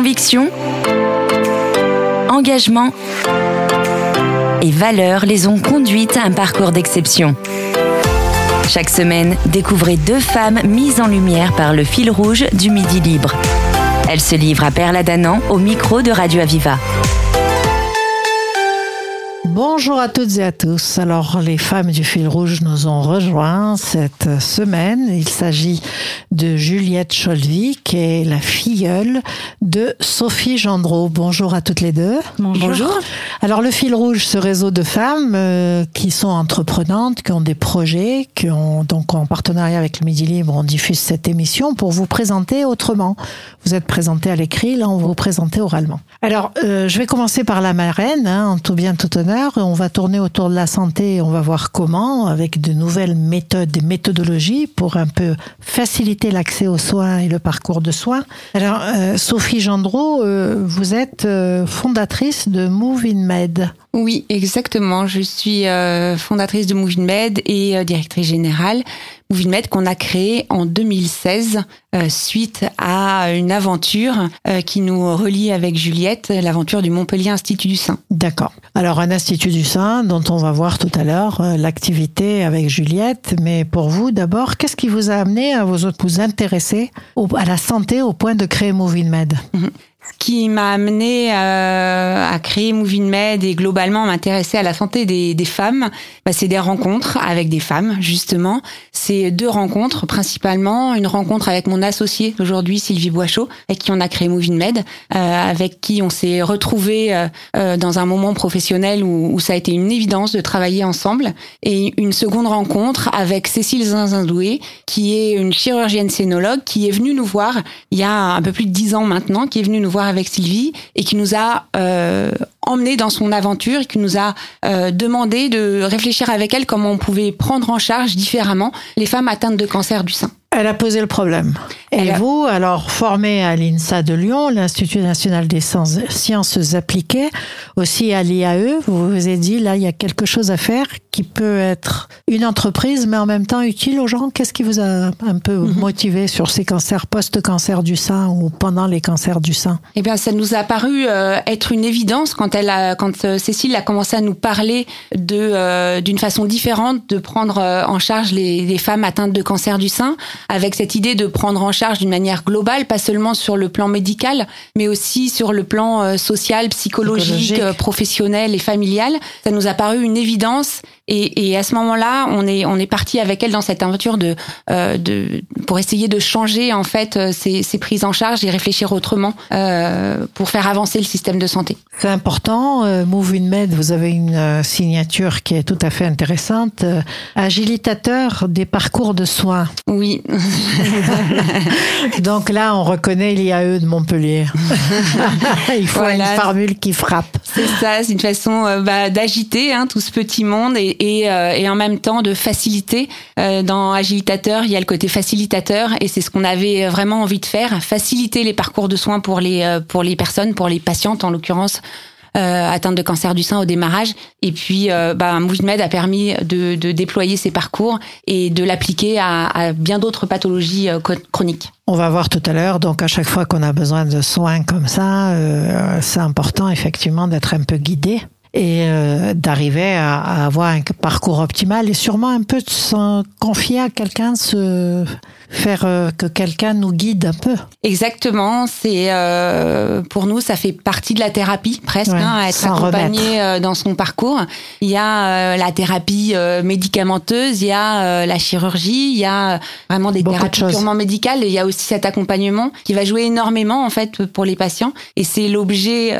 Conviction, engagement et valeurs les ont conduites à un parcours d'exception. Chaque semaine, découvrez deux femmes mises en lumière par le fil rouge du Midi Libre. Elles se livrent à Perla Danan au micro de Radio Aviva. Bonjour à toutes et à tous. Alors, les femmes du fil rouge nous ont rejoints cette semaine. Il s'agit de Juliette Cholvy, qui est la filleule de Sophie Gendreau. Bonjour à toutes les deux. Bonjour. Alors, le fil rouge, ce réseau de femmes euh, qui sont entreprenantes, qui ont des projets, qui ont donc en partenariat avec le Midi Libre, on diffuse cette émission pour vous présenter autrement. Vous êtes présenté à l'écrit, là, on vous présenter oralement. Alors, euh, je vais commencer par la marraine, hein, en tout bien, tout honneur. On va tourner autour de la santé on va voir comment, avec de nouvelles méthodes et méthodologies pour un peu faciliter l'accès aux soins et le parcours de soins. Alors, euh, Sophie Gendreau, euh, vous êtes euh, fondatrice de Move in Med. Oui, exactement. Je suis fondatrice de Move in Med et directrice générale. Med qu'on a créé en 2016 euh, suite à une aventure euh, qui nous relie avec Juliette, l'aventure du Montpellier Institut du Sein. D'accord. Alors un Institut du Sein dont on va voir tout à l'heure euh, l'activité avec Juliette, mais pour vous d'abord, qu'est-ce qui vous a amené à vous, vous intéresser à la santé au point de créer Moving Med? Ce qui m'a amené euh, à créer Moving Med et globalement m'intéresser à la santé des, des femmes, bah, c'est des rencontres avec des femmes justement. C'est deux rencontres principalement, une rencontre avec mon associé aujourd'hui Sylvie Boichot, avec qui on a créé Moving Med, euh, avec qui on s'est retrouvé euh, euh, dans un moment professionnel où, où, ça a été une évidence de travailler ensemble, et une seconde rencontre avec Cécile Zinzindoué, qui est une chirurgienne scénologue, qui est venue nous voir il y a un peu plus de dix ans maintenant, qui est venue nous voir avec Sylvie et qui nous a euh, emmené dans son aventure et qui nous a euh, demandé de réfléchir avec elle comment on pouvait prendre en charge différemment les femmes atteintes de cancer du sein. Elle a posé le problème. Et vous, alors formé à l'INSA de Lyon, l'Institut national des sciences appliquées, aussi à l'IAE, vous vous êtes dit, là, il y a quelque chose à faire qui peut être une entreprise, mais en même temps utile aux gens. Qu'est-ce qui vous a un peu mhm. motivé sur ces cancers post-cancer du sein ou pendant les cancers du sein? Eh bien, ça nous a paru euh, être une évidence quand elle a, quand euh, Cécile a commencé à nous parler de euh, d'une façon différente de prendre en charge les, les femmes atteintes de cancer du sein avec cette idée de prendre en charge d'une manière globale, pas seulement sur le plan médical, mais aussi sur le plan euh, social, psychologique, euh, professionnel et familial. Ça nous a paru une évidence et, et à ce moment-là, on est on est parti avec elle dans cette aventure de euh, de pour essayer de changer en fait ces, ces prises en charge et réfléchir autrement euh, pour faire avancer le système de santé. C'est important. Euh, Move in Med, vous avez une signature qui est tout à fait intéressante. agilitateur des parcours de soins. Oui. Donc là, on reconnaît l'IAE de Montpellier. Il faut une formule qui frappe. C'est ça, c'est une façon bah, d'agiter hein, tout ce petit monde et, et, euh, et, en même temps de faciliter. Euh, dans Agilitateur, il y a le côté facilitateur et c'est ce qu'on avait vraiment envie de faire, faciliter les parcours de soins pour les, euh, pour les personnes, pour les patientes en l'occurrence. Euh, atteintes de cancer du sein au démarrage. Et puis, euh, bah, MoveMed a permis de, de, déployer ces parcours et de l'appliquer à, à, bien d'autres pathologies chroniques. On va voir tout à l'heure. Donc, à chaque fois qu'on a besoin de soins comme ça, euh, c'est important effectivement d'être un peu guidé et euh, d'arriver à, avoir un parcours optimal. Et sûrement un peu de se confier à quelqu'un, se faire euh, que quelqu'un nous guide un peu. Exactement, c'est euh, pour nous ça fait partie de la thérapie presque, ouais, hein, être accompagné euh, dans son parcours. Il y a euh, la thérapie médicamenteuse, il y a la chirurgie, il y a vraiment des Beaucoup thérapies purement médicales. Et il y a aussi cet accompagnement qui va jouer énormément en fait pour les patients. Et c'est l'objet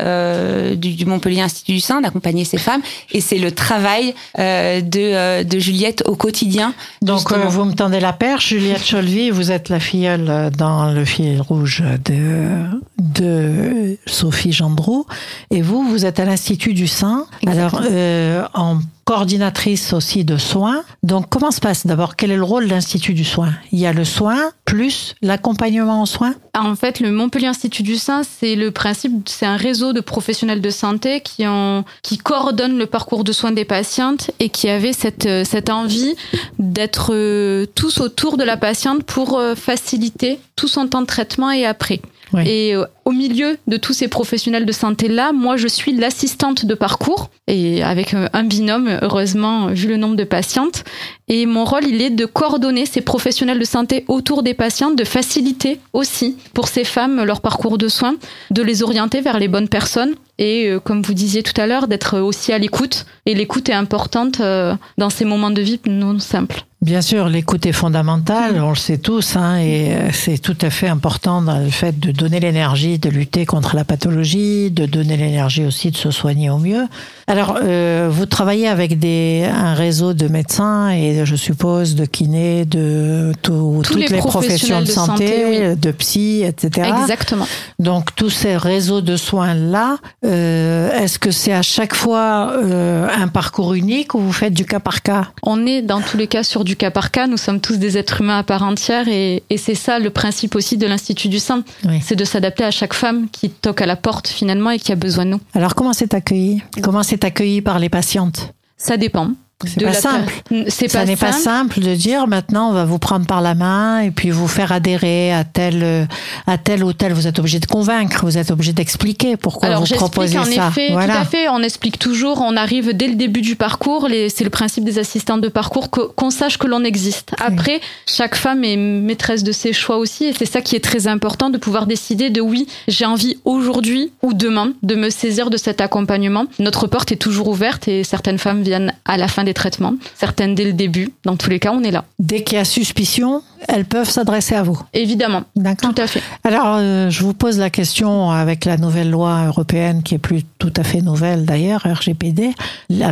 du, du, Montpellier Institut du Sein d'accompagner ces femmes. Et c'est le travail de, de Juliette au quotidien. Donc vous me tendez la perche, Juliette Vous êtes la filleule dans le fil rouge de, de Sophie Gendreau. Et vous, vous êtes à l'Institut du Sein. Alors, euh, en coordinatrice aussi de soins. Donc, comment se passe d'abord? Quel est le rôle de l'Institut du Soin? Il y a le soin plus l'accompagnement en soins? En fait, le Montpellier Institut du Sein, c'est le principe, c'est un réseau de professionnels de santé qui, ont, qui coordonnent le parcours de soins des patientes et qui avaient cette, cette envie d'être euh, tous autour de la patiente pour euh, faciliter tout son temps de traitement et après. Oui. Et euh, au milieu de tous ces professionnels de santé-là, moi, je suis l'assistante de parcours et avec euh, un binôme, heureusement, vu le nombre de patientes. Et mon rôle, il est de coordonner ces professionnels de santé autour des patientes, de faciliter aussi pour ces femmes leur parcours de soins, de les orienter vers les bonnes personnes et, euh, comme vous disiez tout à l'heure, d'être aussi à l'écoute. Et l'écoute est importante euh, dans ces moments de vie non simples. Bien sûr, l'écoute est fondamentale, on le sait tous, hein, et euh, c'est tout à fait important dans le fait de donner l'énergie, de lutter contre la pathologie, de donner l'énergie aussi de se soigner au mieux. Alors, euh, vous travaillez avec des, un réseau de médecins et je suppose de kinés, de tout- toutes les les, professions de santé, de psy, etc. Exactement. Donc tous ces réseaux de soins là, euh, est-ce que c'est à chaque fois euh, un parcours unique ou vous faites du cas par cas? On est dans tous les cas sur du cas par cas. Nous sommes tous des êtres humains à part entière et, et c'est ça le principe aussi de l'Institut du Sein. Oui. C'est de s'adapter à chaque femme qui toque à la porte finalement et qui a besoin de nous. Alors comment c'est accueilli? Comment c'est accueilli par les patientes? Ça dépend. C'est pas la- simple. C'est Ça n'est pas simple. de dire maintenant on va vous prendre par la main et puis vous faire adhérer à tel à tel ou tel. Vous êtes obligé de convaincre, vous êtes obligé d'expliquer pourquoi Alors vous proposez en ça. effet, voilà. tout à fait, on explique toujours, on arrive dès le début du parcours, c'est le principe des assistantes de parcours, qu'on sache que l'on existe. Après, chaque femme est maîtresse de ses choix aussi, et c'est ça qui est très important, de pouvoir décider de oui, j'ai envie aujourd'hui ou demain de me saisir de cet accompagnement. Notre porte est toujours ouverte et certaines femmes viennent à la fin des traitements, certaines dès le début. Dans tous les cas, on est là. Dès qu'il y a suspicion, elles peuvent s'adresser à vous. Évidemment, D'accord. tout à fait. Alors, euh, je vous pose la question avec la nouvelle loi européenne, qui est plus tout à fait nouvelle d'ailleurs, RGPD,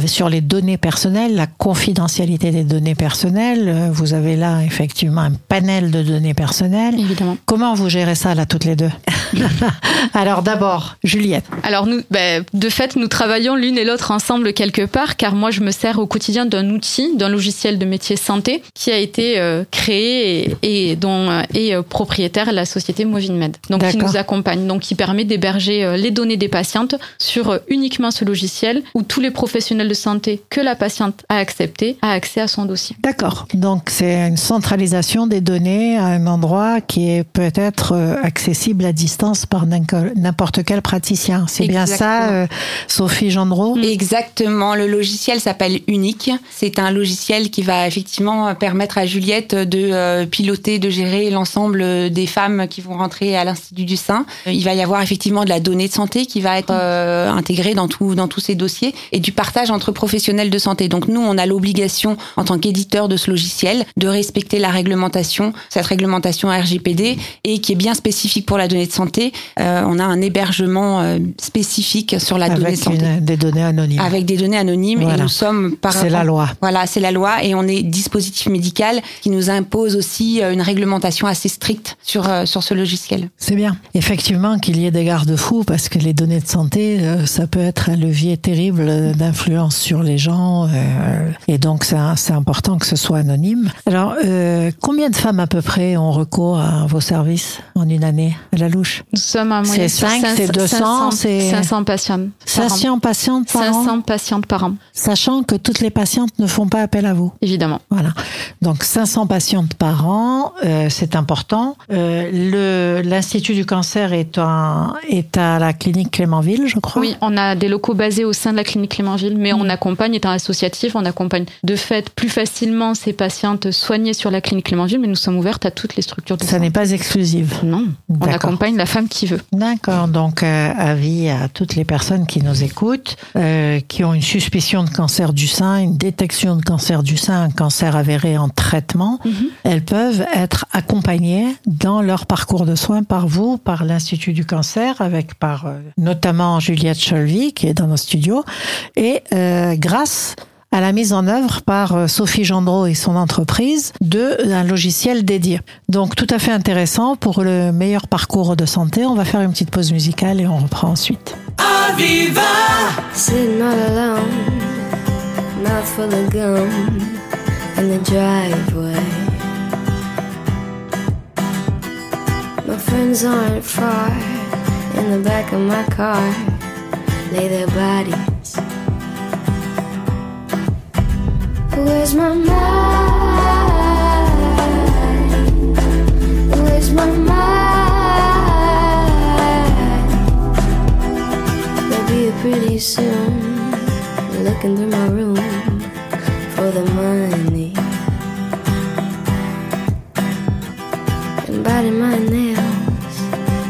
sur les données personnelles, la confidentialité des données personnelles. Euh, Vous avez là effectivement un panel de données personnelles. Évidemment. Comment vous gérez ça là toutes les deux? Alors d'abord, Juliette. Alors nous, ben, de fait, nous travaillons l'une et l'autre ensemble quelque part, car moi, je me sers au quotidien d'un outil, d'un logiciel de métier santé qui a été euh, créé et, et dont euh, est euh, propriétaire la société Movinmed. Donc qui D'accord. nous accompagne, donc qui permet d'héberger euh, les données des patientes sur euh, uniquement ce logiciel où tous les professionnels de santé que la patiente a accepté a accès à son dossier. D'accord. Donc c'est une centralisation des données à un endroit qui est peut-être euh, accessible à distance par n'importe quel praticien. C'est bien ça, euh, Sophie Gendreau? Exactement, le logiciel s'appelle Unique. C'est un logiciel qui va effectivement permettre à Juliette de euh, piloter, de gérer l'ensemble des femmes qui vont rentrer à l'Institut du Sein. Il va y avoir effectivement de la donnée de santé qui va être euh, intégrée dans, tout, dans tous ces dossiers et du partage entre professionnels de santé. Donc nous, on a l'obligation en tant qu'éditeur de ce logiciel de respecter la réglementation, cette réglementation RGPD et qui est bien spécifique pour la donnée de santé. Euh, on a un hébergement euh, spécifique sur la donnée de santé une- des données anonymes. avec des données anonymes Voilà. et nous sommes par C'est la loi. Voilà, c'est la loi et on est dispositif médical qui nous impose aussi euh, une réglementation assez stricte sur euh, sur ce logiciel. C'est bien. Effectivement qu'il y ait des garde-fous parce que les données de santé, euh, ça peut être un levier terrible d'influence sur les gens et donc c'est important que ce soit anonyme. Alors, euh, combien de femmes à peu près ont recours à vos services en une année à la louche? Nous sommes à moyenne C'est sur cinq, 500, c'est 200, 500, c'est- 500 patientes. par an. 500 patientes par an, 500 patientes par an, sachant que toutes les patientes ne font pas appel à vous. évidemment. Voilà. Donc 500 patientes par an, euh, c'est important. Euh, l'Institut du cancer est, à la clinique Clémenville, je crois. Oui, on a des locaux basés au sein de la clinique Clémenville, mais on accompagne, étant associatif, on accompagne de fait plus facilement ces patientes soignées sur la clinique Clémenville, mais nous sommes ouvertes à toutes les structures de Ça n'est pas exclusif. Non, on accompagne la femme qui veut. D'accord. Donc euh, avis à toutes les personnes qui nous écoutent, qui ont une suspicion de cancer du sein, une détection de cancer du sein, un cancer avéré en traitement, elles peuvent être accompagnées dans leur parcours de soins par vous, par l'Institut du cancer, avec par euh, notamment Juliette Cholvy qui est dans nos studios, et euh, grâce à la mise en œuvre par euh, Sophie Gendreau et son entreprise de d'un logiciel dédié. Donc tout à fait intéressant pour le meilleur parcours de santé. On va faire une petite pause musicale et on reprend ensuite. Alone, mouth full of gum in the driveway. My friends aren't far in the back of my car, lay their bodies. Where's my mind? Where's my mind? Maybe pretty soon. Looking through my room for the money. And biting my nails.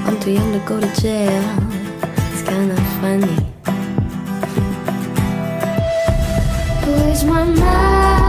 I'm too young to go to jail. It's kinda funny. Where's my mind?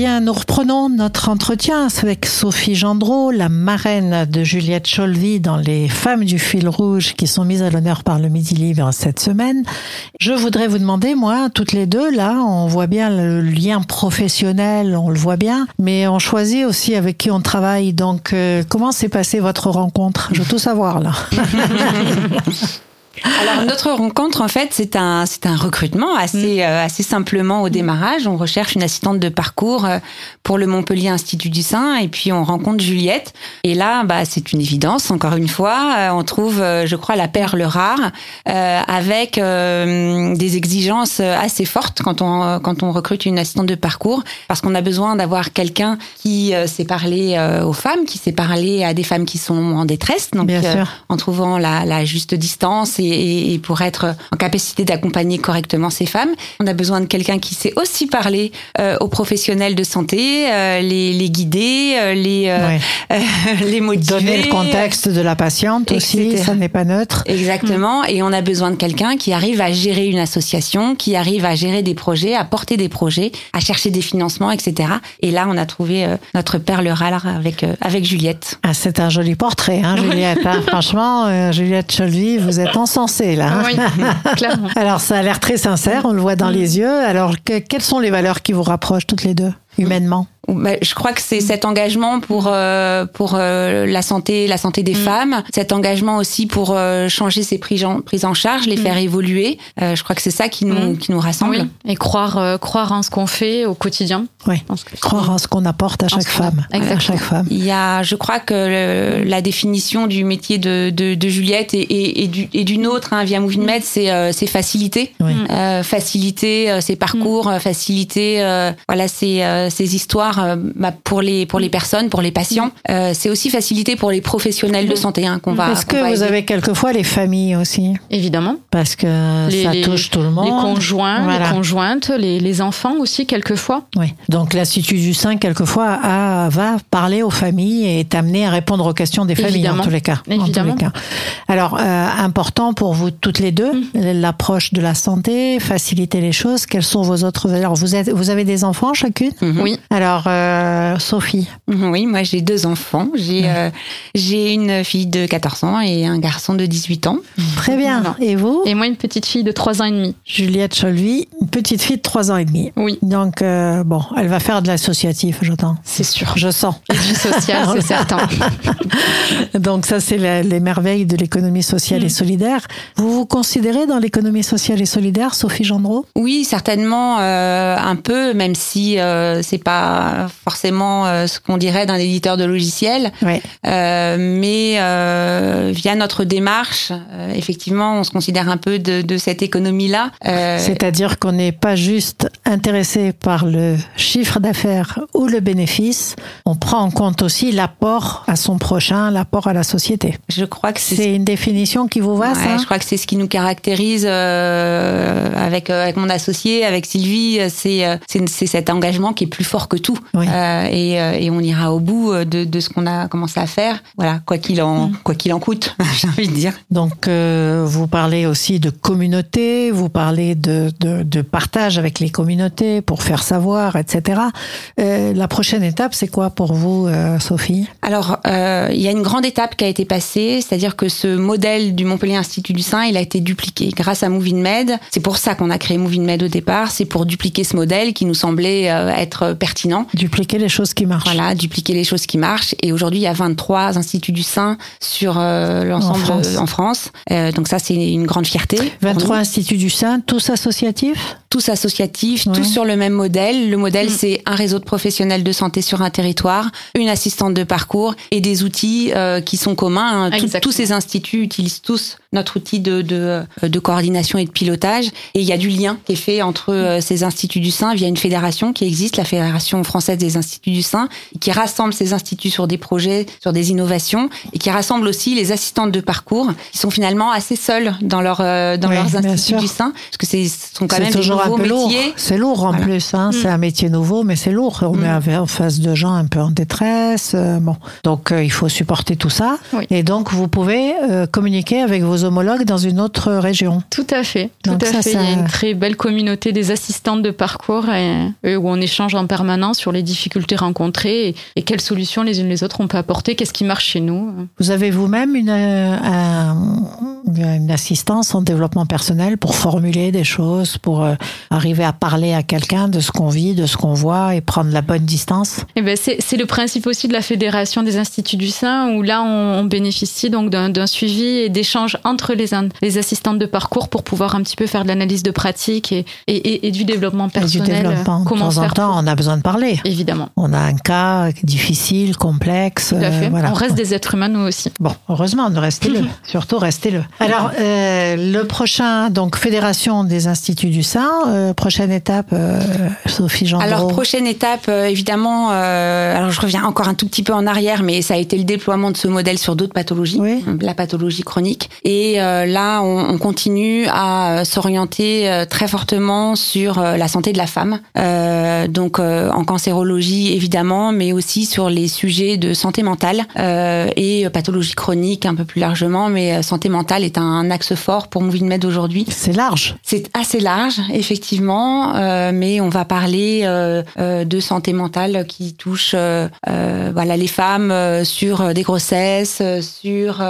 Bien, nous reprenons notre entretien avec Sophie Gendreau, la marraine de Juliette Cholvy dans les Femmes du fil rouge qui sont mises à l'honneur par le Midi Libre cette semaine. Je voudrais vous demander, moi, toutes les deux, là, on voit bien le lien professionnel, on le voit bien, mais on choisit aussi avec qui on travaille. Donc, euh, comment s'est passée votre rencontre? Je veux tout savoir, là. Alors notre rencontre en fait c'est un c'est un recrutement assez euh, assez simplement au démarrage. On recherche une assistante de parcours euh, pour le Montpellier Institut du Sein et puis on rencontre Juliette. Et là bah c'est une évidence. Encore une fois euh, on trouve euh, je crois la perle rare euh, avec euh, des exigences assez fortes quand on quand on recrute une assistante de parcours parce qu'on a besoin d'avoir quelqu'un qui sait parler aux femmes, qui sait parler à des femmes qui sont en détresse. Donc Bien sûr. en trouvant la, la juste distance et, et- et pour être en capacité d'accompagner correctement ces femmes. On a besoin de quelqu'un qui sait aussi parler euh, aux professionnels de santé, euh, les, les guider, euh, les, Ouais. les motiver. Donner le contexte de la patiente aussi, Etc. ça n'est pas neutre. Exactement. Et on a besoin de quelqu'un qui arrive à gérer une association, qui arrive à gérer des projets, à porter des projets, à chercher des financements, etc. Et là, on a trouvé notre perle rare avec, avec Juliette. Ah, c'est un joli portrait, hein, Juliette. hein. Franchement, Juliette Cholvy, vous êtes encensée, là. hein. Oui, clairement. Alors, ça a l'air très sincère, on le voit dans les yeux. Alors, que- quelles sont les valeurs qui vous rapprochent toutes les deux, humainement Bah, je crois que c'est cet engagement pour euh, pour euh, la santé la santé des femmes, cet engagement aussi pour euh, changer ces prises en, prises en charge, les faire évoluer. Euh, je crois que c'est ça qui nous Mm. qui nous rassemble. Oui, et croire, euh, croire en ce qu'on fait au quotidien. Oui. Que c'est- Croire en ce qu'on apporte à chaque femme. exactement. À chaque femme. Il y a, je crois que le- la définition du métier de, de, de Juliette et, et, et du, et d'une autre hein, via Moving Med, c'est euh, c'est faciliter, Oui. Euh, faciliter euh, ces parcours, euh, faciliter euh, voilà ces, euh, ces histoires euh, bah, pour les pour les personnes, pour les patients. Euh, c'est aussi faciliter pour les professionnels de santé hein, qu'on va. Est-ce que va vous aider. avez quelquefois les familles aussi? Évidemment. Parce que Les- ça les- touche tout le monde. Les conjoints, Voilà. les conjointes, les, les enfants aussi, quelquefois. Oui. Donc l'Institut du Sein, quelquefois, a- va parler aux familles et est amené à répondre aux questions des familles, Évidemment. en tous les cas. En tous Évidemment. les cas. Alors, euh, important pour vous toutes les deux, Mm. l'approche de la santé, faciliter les choses. Quelles sont vos autres valeurs? Vous, êtes, vous avez des enfants chacune? Mhm. Oui. Alors, euh, Sophie, Mhm, Oui, moi j'ai deux enfants. J'ai euh, j'ai une fille de 14 ans et un garçon de 18 ans. très bien. Voilà. Et vous? Et moi, une petite fille de 3 ans et demi. Juliette Cholvy, une petite fille de 3 ans et demi. Oui, Donc, euh, bon, elle va faire de l'associatif, j'entends. c'est sûr. Je sens. Et du social, c'est certain. Donc ça, c'est les merveilles de l'économie sociale et solidaire. Vous vous considérez dans l'économie sociale et solidaire, Sophie Gendreau? Oui, certainement euh, un peu, même si euh, c'est pas forcément euh, ce qu'on dirait d'un éditeur de logiciel. Euh, mais euh, via notre démarche, effectivement, on se considère un peu de, de cette économie-là. C'est-à-dire qu'on n'est pas juste intéressé par le chiffre d'affaires ou le bénéfice, on prend en compte aussi l'apport à son prochain, l'apport à la société. je crois que c'est une définition qui vous va, Ouais, ça? je crois que c'est ce qui nous caractérise euh, avec avec mon associé, avec Sylvie. C'est c'est c'est cet engagement qui est plus fort que tout. Oui. Euh, et, euh, et on ira au bout euh, de, de ce qu'on a commencé à faire. Voilà, quoi qu'il en Mm. quoi qu'il en coûte, j'ai envie de dire. Donc, euh, vous parlez aussi de communauté, vous parlez de, de, de partage avec les communautés pour faire savoir, etc. Euh, la prochaine étape, c'est quoi pour vous, Sophie? Alors, il y a une grande étape qui a été passée, c'est-à-dire que ce modèle du Montpellier Institut du Sein, il a été dupliqué grâce à Moving Med. C'est pour ça qu'on a créé Moving Med au départ, c'est pour dupliquer ce modèle qui nous semblait être être pertinent. Dupliquer les choses qui marchent. Voilà, dupliquer les choses qui marchent. Et aujourd'hui, il y a 23 instituts du sein sur l'ensemble En France. en France. Euh, donc ça, c'est une grande fierté. pour 23 nous. instituts du sein, tous associatifs? Tous associatifs, Ouais. tous sur le même modèle. Le modèle, Mm. c'est un réseau de professionnels de santé sur un territoire, une assistante de parcours et des outils euh, qui sont communs. hein. Tout- tous ces instituts utilisent tous notre outil de, de, de coordination et de pilotage. Et il y a du lien qui est fait entre euh, ces instituts du sein via une fédération qui existe, la Fédération française des instituts du sein, qui rassemble ces instituts sur des projets, sur des innovations et qui rassemble aussi les assistantes de parcours qui sont finalement assez seules dans, leur, euh, dans Oui, leurs instituts sûr. du sein, parce que c'est- ce sont quand C'est même des toujours un nouveaux peu lourd. métiers. C'est lourd en Voilà. plus. Hein. C'est un métier nouveau, mais c'est lourd. On Mm. est en face de gens un peu en détresse. euh, bon, donc euh, il faut supporter tout ça. Oui. Et donc vous pouvez euh, communiquer avec vos homologues dans une autre région. Tout à fait, tout Donc à ça, fait. ça- Il y a une très belle communauté des assistantes de parcours et, et où on échange en permanence sur les difficultés rencontrées et, et quelles solutions les unes les autres on peut apporter, qu'est-ce qui marche chez nous? Vous avez vous-même une, euh, un- une assistance en développement personnel pour formuler des choses, pour euh, arriver à parler à quelqu'un de ce qu'on vit, de ce qu'on voit et prendre la bonne distance? Eh ben c'est c'est le principe aussi de la fédération des instituts du sein où là on, on bénéficie donc d'un d'un suivi et d'échanges entre les, les assistantes de parcours pour pouvoir un petit peu faire de l'analyse de pratique et, et, et- et du développement Et du personnel. développement. De comment temps en temps, on a besoin de parler. Évidemment. On a un cas difficile, complexe. Tout à euh, fait. voilà. On reste des êtres humains nous aussi. Bon, heureusement, restez-le. Surtout, restez-le. Alors, euh, le prochain, donc, Fédération des Instituts du Sein, euh, prochaine étape, euh, Sophie Gendreau. Alors prochaine étape, évidemment. euh, alors je reviens encore un tout petit peu en arrière, mais ça a été le déploiement de ce modèle sur d'autres pathologies, Oui. la pathologie chronique. Et euh, là, on, on continue à s'orienter très fortement sur la santé de la femme, Euh, donc euh, en cancérologie évidemment, mais aussi sur les sujets de santé mentale euh, et pathologie chronique un peu plus largement. Mais euh, santé mentale est un axe fort pour MovieMed aujourd'hui. C'est large. C'est assez large, effectivement, mais on va parler de santé mentale qui touche voilà les femmes sur des grossesses, sur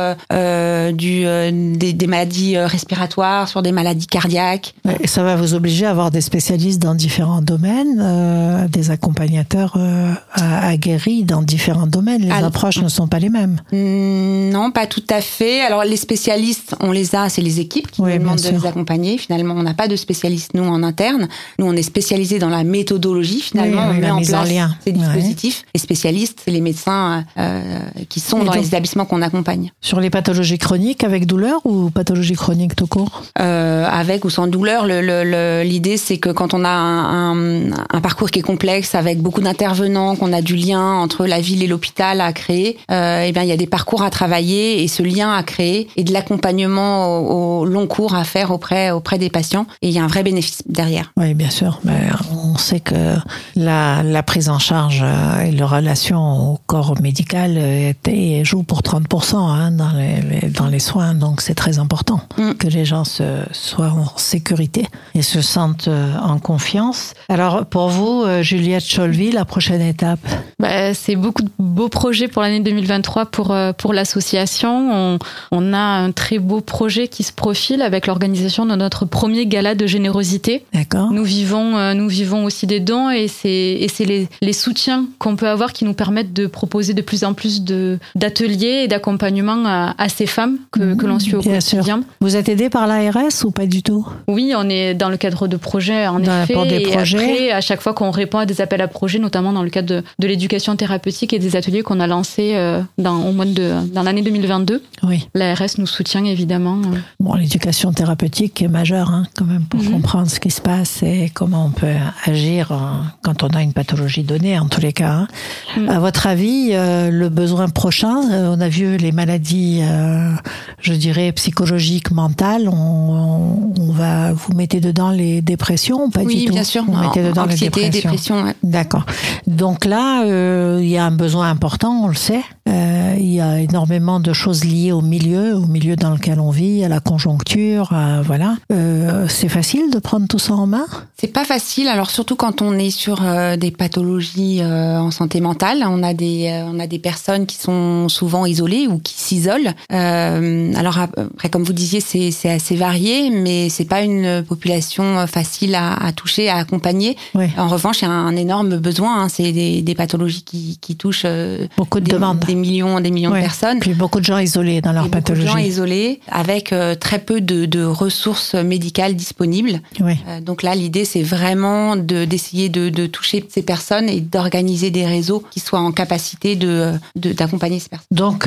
du des, des maladies respiratoires, sur des maladies cardiaques. Et ça va vous obliger à avoir des spécialistes dans différents domaines, euh, des accompagnateurs euh, aguerris dans différents domaines. Les approches ne sont pas les mêmes. Hmm, Non, pas tout à fait. Alors les spécialistes, on les a, c'est les équipes qui Oui, nous demandent de les accompagner. Finalement, on n'a pas de spécialistes nous en interne. Nous, on est spécialisé dans la méthodologie. Finalement, Oui, oui, on met la en place lien. ces Ouais. dispositifs. Les spécialistes, c'est les médecins euh, qui sont Et dans donc- les établissements qu'on accompagne. Sur les pathologies chroniques avec douleur ou pathologies chroniques tout court? Euh, avec ou sans douleur. Le- le- le- L'idée, c'est que quand on a un, un- un parcours qui est complexe, avec beaucoup d'intervenants, qu'on a du lien entre la ville et l'hôpital à créer, euh, eh bien, il y a des parcours à travailler et ce lien à créer et de l'accompagnement au, au long cours à faire auprès auprès des patients. Et il y a un vrai bénéfice derrière. Oui, bien sûr. Mais on sait que la, la prise en charge euh, et la relation au corps médical euh, était- joue pour 30% hein, dans, les, dans les soins. Donc c'est très important Mm. que les gens se, soient en sécurité et se sentent en confiance. Alors pour vous, Juliette Cholvy, la prochaine étape? Bah, c'est beaucoup de beaux projets pour l'année 2023 pour, euh, pour l'association. On, on a un très beau projet qui se profile avec l'organisation de notre premier gala de générosité. D'accord Nous vivons, euh, nous vivons aussi des dons et c'est, et c'est les, les soutiens qu'on peut avoir qui nous permettent de proposer de plus en plus de, d'ateliers et d'accompagnement à, à ces femmes que, que l'on suit au Bien sûr. quotidien. Vous êtes aidé par l'ARS ou pas du tout? Oui, on est dans le cadre de projets, en Dans- effet. pour des et projets. après, à chaque fois qu'on répond à des appels à projets, notamment dans le cadre de, de l'éducation thérapeutique et des ateliers qu'on a lancés euh, dans, au mois de, dans l'année 2022, Oui. l'ARS nous soutient évidemment. Bon, l'éducation thérapeutique est majeure hein, quand même pour Mhm. comprendre ce qui se passe et comment on peut agir euh, quand on a une pathologie donnée, en tous les cas. hein. Mhm. À votre avis, euh, le besoin prochain, euh, on a vu les maladies, euh, je dirais psychologiques, mentales. On, on, on va vous mettez dedans les dépressions, pas oui, du tout bien sûr. Vous mettez dedans les dépressions. Dépression. ouais. D'accord. Donc là, euh, il y a un besoin important, on le sait. Euh, il y a énormément de choses liées au milieu, au milieu dans lequel on vit, à la conjoncture, à- voilà. Euh, c'est facile de prendre tout ça en main? C'est pas facile, alors surtout quand on est sur des pathologies en santé mentale. On a des on a des personnes qui sont souvent isolées ou qui s'isolent. Euh, alors après, comme vous disiez, c'est c'est assez varié, mais c'est pas une population facile à, à toucher, à accompagner. Oui. En revanche, il y a un énorme besoin. hein. C'est des, des pathologies qui, qui touchent euh, Beaucoup de des, demandes. des millions, des millions Ouais. de personnes. Puis beaucoup de gens isolés dans leur Et beaucoup de gens pathologie. isolés avec euh, très peu de, de ressources médicales disponibles. Euh, donc là, l'idée, c'est vraiment de- d'essayer de, de toucher ces personnes et d'organiser des réseaux qui soient en capacité de de- d'accompagner ces personnes. Donc,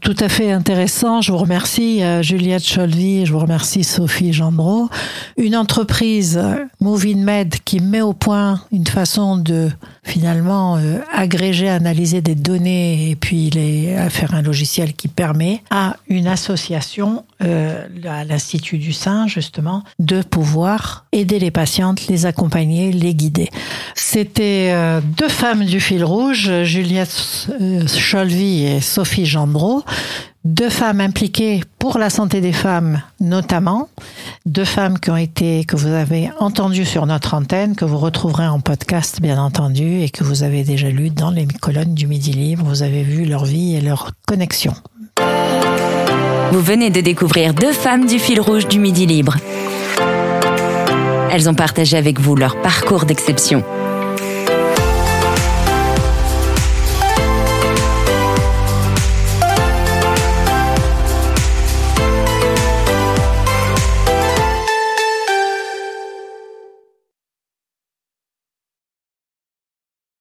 tout à fait intéressant. Je vous remercie, Juliette Cholvy, je vous remercie, Sophie Gendreau. Une entreprise, euh, MovingMed, qui met au point une façon de finalement euh, agréger, analyser des données et puis les, à faire un logiciel qui permet à une association, euh, à l'Institut du Sein, justement, de pouvoir aider les patientes, les accompagner, les guider. C'était euh, deux femmes du fil rouge, Juliette euh, Cholvy et Sophie Gendreau. Deux femmes impliquées pour la santé des femmes, notamment. Deux femmes qui ont été, que vous avez entendues sur notre antenne, que vous retrouverez en podcast, bien entendu, et que vous avez déjà lues dans les colonnes du Midi Libre. Vous avez vu leur vie et leur connexion. Vous venez de découvrir deux femmes du fil rouge du Midi Libre. Elles ont partagé avec vous leur parcours d'exception.